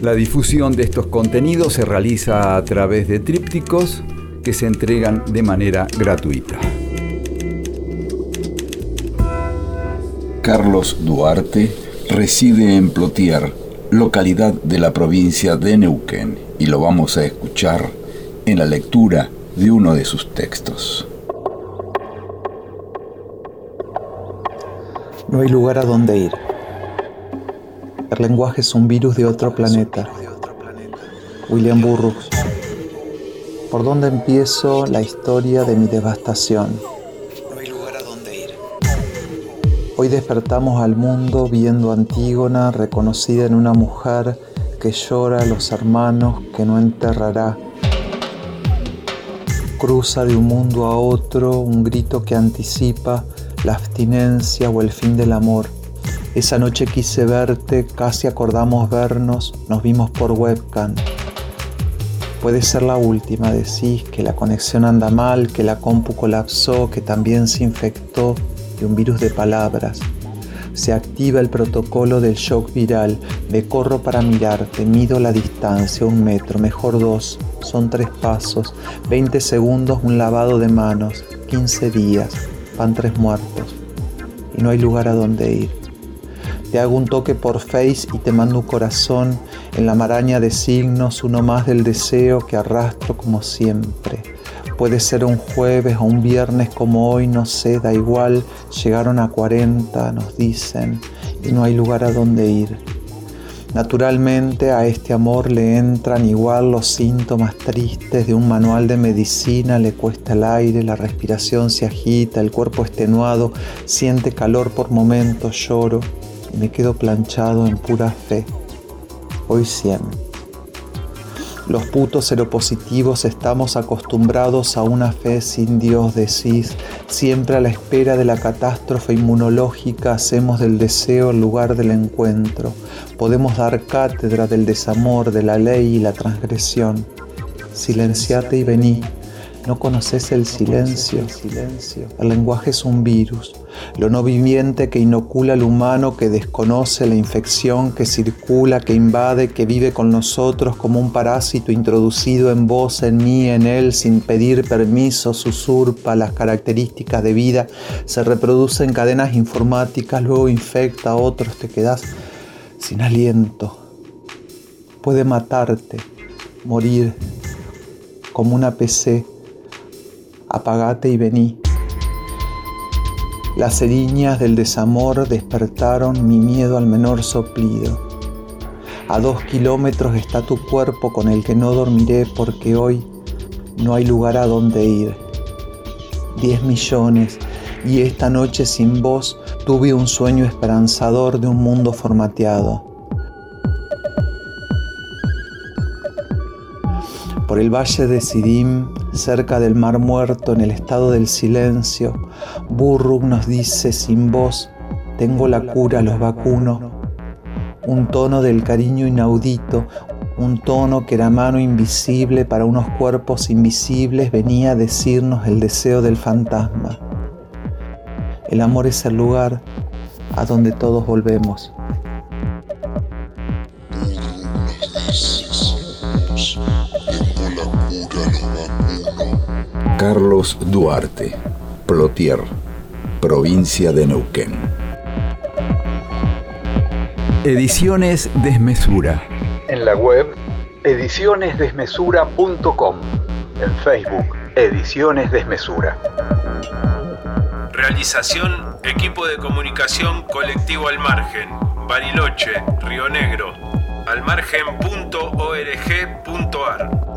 La difusión de estos contenidos se realiza a través de trípticos que se entregan de manera gratuita. Carlos Duarte reside en Plotier, localidad de la provincia de Neuquén, y lo vamos a escuchar en la lectura de uno de sus textos. No hay lugar a donde ir. El lenguaje es un virus de otro planeta. William Burroughs. ¿Por dónde empiezo la historia de mi devastación? Hoy despertamos al mundo viendo a Antígona reconocida en una mujer que llora a los hermanos que no enterrará. Cruza de un mundo a otro un grito que anticipa la abstinencia o el fin del amor. Esa noche quise verte, casi acordamos vernos, nos vimos por webcam. Puede ser la última, decís que la conexión anda mal, que la compu colapsó, que también se infectó de un virus de palabras. Se activa el protocolo del shock viral. Me corro para mirarte, mido la distancia, un metro, mejor dos. Son tres pasos, 20 segundos, un lavado de manos, 15 días, van tres muertos. Y no hay lugar a donde ir. Te hago un toque por face y te mando un corazón en la maraña de signos, uno más del deseo que arrastro como siempre. Puede ser un jueves o un viernes como hoy, no sé, da igual. Llegaron a 40, nos dicen, y no hay lugar a donde ir. Naturalmente a este amor le entran igual los síntomas tristes de un manual de medicina, le cuesta el aire, la respiración se agita, el cuerpo extenuado, siente calor por momentos, lloro me quedo planchado en pura fe. Hoy siempre. Los putos seropositivos estamos acostumbrados a una fe sin Dios, decís. Siempre a la espera de la catástrofe inmunológica hacemos del deseo el lugar del encuentro. Podemos dar cátedra del desamor, de la ley y la transgresión. Silenciate y vení. No conoces el silencio. El lenguaje es un virus, lo no viviente que inocula al humano, que desconoce la infección, que circula, que invade, que vive con nosotros como un parásito introducido en vos, en mí, en él, sin pedir permiso, usurpa las características de vida, se reproduce en cadenas informáticas, luego infecta a otros, te quedas sin aliento. Puede matarte, morir como una PC apagate y vení. Las eriñas del desamor despertaron mi miedo al menor soplido. A dos kilómetros está tu cuerpo con el que no dormiré porque hoy no hay lugar a donde ir. Diez millones y esta noche sin vos tuve un sueño esperanzador de un mundo formateado. Por el valle de Sidim cerca del mar muerto, en el estado del silencio, Burrug nos dice sin voz, tengo la cura, los vacuno. Un tono del cariño inaudito, un tono que era mano invisible para unos cuerpos invisibles venía a decirnos el deseo del fantasma. El amor es el lugar a donde todos volvemos. Carlos Duarte, Plotier, provincia de Neuquén. Ediciones Desmesura. En la web edicionesdesmesura.com. En Facebook Ediciones Desmesura. Realización Equipo de Comunicación Colectivo Al Margen. Bariloche, Río Negro. Almargen.org.ar